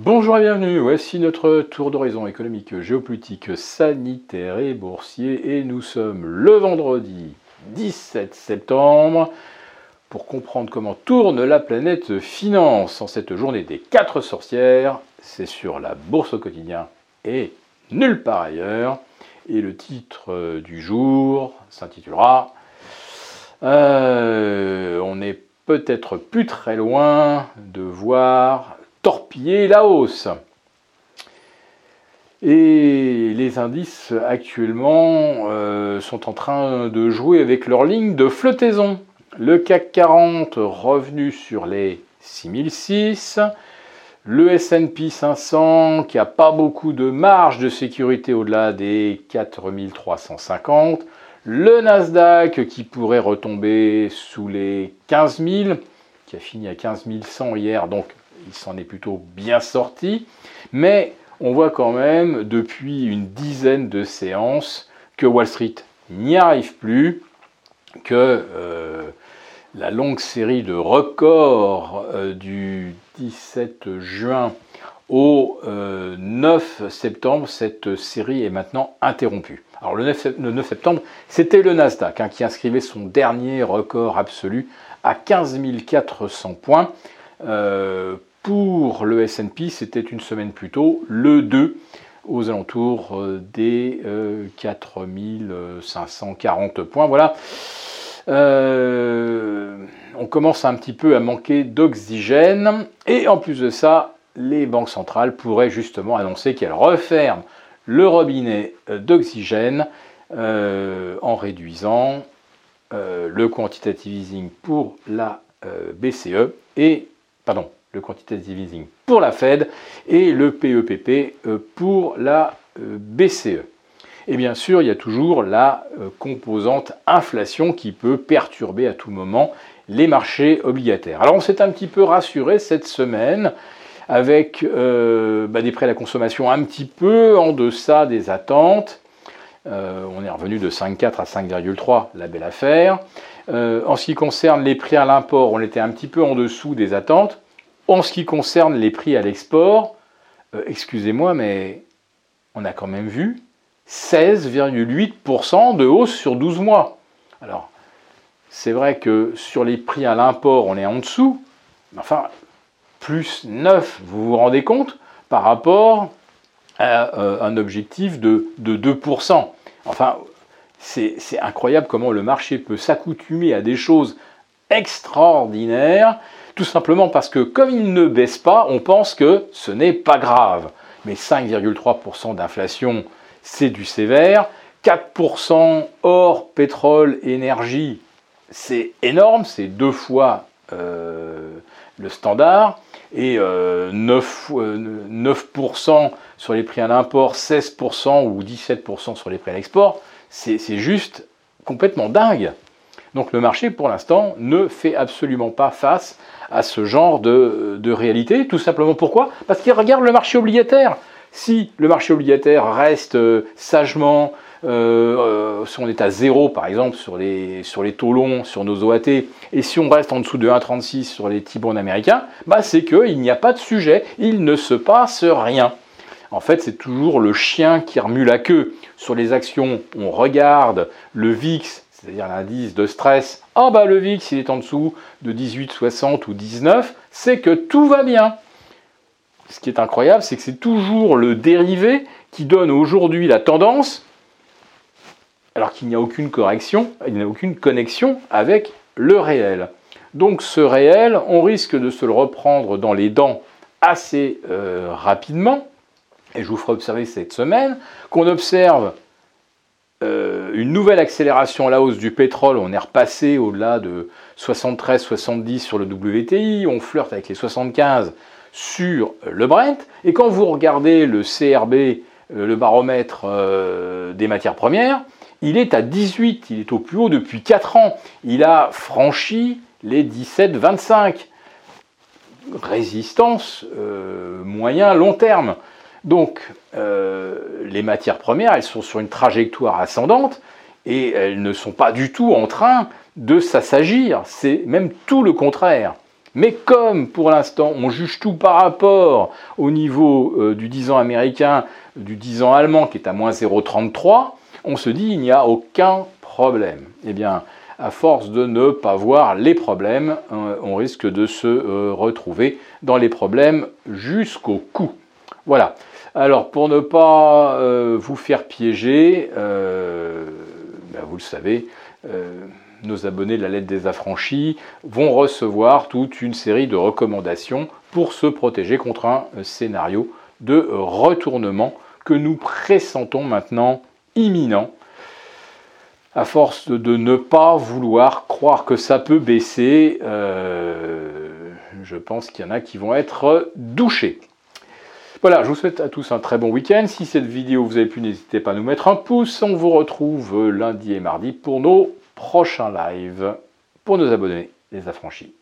Bonjour et bienvenue, voici notre tour d'horizon économique, géopolitique, sanitaire et boursier et nous sommes le vendredi 17 septembre pour comprendre comment tourne la planète finance en cette journée des quatre sorcières. C'est sur la bourse au quotidien et nulle part ailleurs. Et le titre du jour s'intitulera euh, On n'est peut-être plus très loin de voir torpiller la hausse. Et les indices actuellement euh, sont en train de jouer avec leur ligne de flottaison. Le CAC 40 revenu sur les 6006, le SP 500 qui n'a pas beaucoup de marge de sécurité au-delà des 4350, le Nasdaq qui pourrait retomber sous les 15 000, qui a fini à 15 100 hier, donc il s'en est plutôt bien sorti, mais on voit quand même depuis une dizaine de séances que Wall Street n'y arrive plus, que euh, la longue série de records euh, du 17 juin au 9 euh, septembre, cette série est maintenant interrompue. Alors le 9, septembre, c'était le Nasdaq hein, qui inscrivait son dernier record absolu à 15 400 points. Le SP, c'était une semaine plus tôt, le 2, aux alentours euh, des 4540 euh, points. Voilà. Euh, on commence un petit peu à manquer d'oxygène. Et en plus de ça, les banques centrales pourraient justement annoncer qu'elles referment le robinet d'oxygène en réduisant le quantitative easing pour la BCE et pardon, le quantitative easing pour la Fed et le PEPP euh, pour la euh, BCE. Et bien sûr, il y a toujours la euh, composante inflation qui peut perturber à tout moment les marchés obligataires. Alors on s'est un petit peu rassuré cette semaine avec bah, des prêts à la consommation un petit peu en deçà des attentes. on est revenu de 5,4 à 5,3, la belle affaire. en ce qui concerne les prix à l'import, on était un petit peu en dessous des attentes. En ce qui concerne les prix à l'export, euh, excusez-moi, mais on a quand même vu 16,8% de hausse sur 12 mois. Alors, c'est vrai que sur les prix à l'import, on est en dessous, mais enfin, plus 9, vous vous rendez compte, par rapport à euh, un objectif de, de 2%. Enfin, c'est incroyable comment le marché peut s'accoutumer à des choses extraordinaires tout simplement parce que comme il ne baisse pas, on pense que ce n'est pas grave. Mais 5,3% d'inflation, c'est du sévère. 4% hors pétrole, énergie, c'est énorme, c'est deux fois euh, le standard. Et 9%, euh, sur les prix à l'import, 16% ou 17% sur les prix à l'export, c'est juste complètement dingue. Donc le marché, pour l'instant, ne fait absolument pas face à ce genre de, réalité. Tout simplement pourquoi? Parce qu'il regarde le marché obligataire. Si le marché obligataire reste euh, sagement, euh, euh, si on est à zéro par exemple sur les, sur taux longs, sur nos OAT, et si on reste en dessous de 1,36 sur les T-bonds américains, bah c'est qu'il n'y a pas de sujet, il ne se passe rien. En fait, c'est toujours le chien qui remue la queue. Sur les actions, on regarde le VIX, c'est-à-dire l'indice de stress, ah bah le VIX il est en dessous de 18, 60 ou 19, c'est que tout va bien. Ce qui est incroyable, c'est que c'est toujours le dérivé qui donne aujourd'hui la tendance, alors qu'il n'y a aucune correction, il n'y a aucune connexion avec le réel. Donc ce réel, on risque de se le reprendre dans les dents assez euh, rapidement, et je vous ferai observer cette semaine qu'on observe euh, une nouvelle accélération à la hausse du pétrole. On est repassé au-delà de 73-70 sur le WTI. On flirte avec les 75 sur le Brent. Et quand vous regardez le CRB, euh, le baromètre euh, des matières premières, il est à 18. Il est au plus haut depuis 4 ans. Il a franchi les 17-25. Résistance moyen long terme. Donc, euh, les matières premières, elles sont sur une trajectoire ascendante et elles ne sont pas du tout en train de s'assagir. C'est même tout le contraire. Mais comme pour l'instant on juge tout par rapport au niveau euh, du 10 ans américain, du 10 ans allemand qui est à moins 0,33, on se dit il n'y a aucun problème. Eh bien, à force de ne pas voir les problèmes, euh, on risque de se retrouver dans les problèmes jusqu'au cou. Voilà. Alors, pour ne pas euh, vous faire piéger, ben, vous le savez, nos abonnés de la lettre des affranchis vont recevoir toute une série de recommandations pour se protéger contre un scénario de retournement que nous pressentons maintenant imminent à force de ne pas vouloir croire que ça peut baisser, euh, je pense qu'il y en a qui vont être douchés. Voilà, je vous souhaite à tous un très bon week-end. Si cette vidéo vous a plu, n'hésitez pas à nous mettre un pouce. On vous retrouve lundi et mardi pour nos prochains lives pour nos abonnés, les affranchis.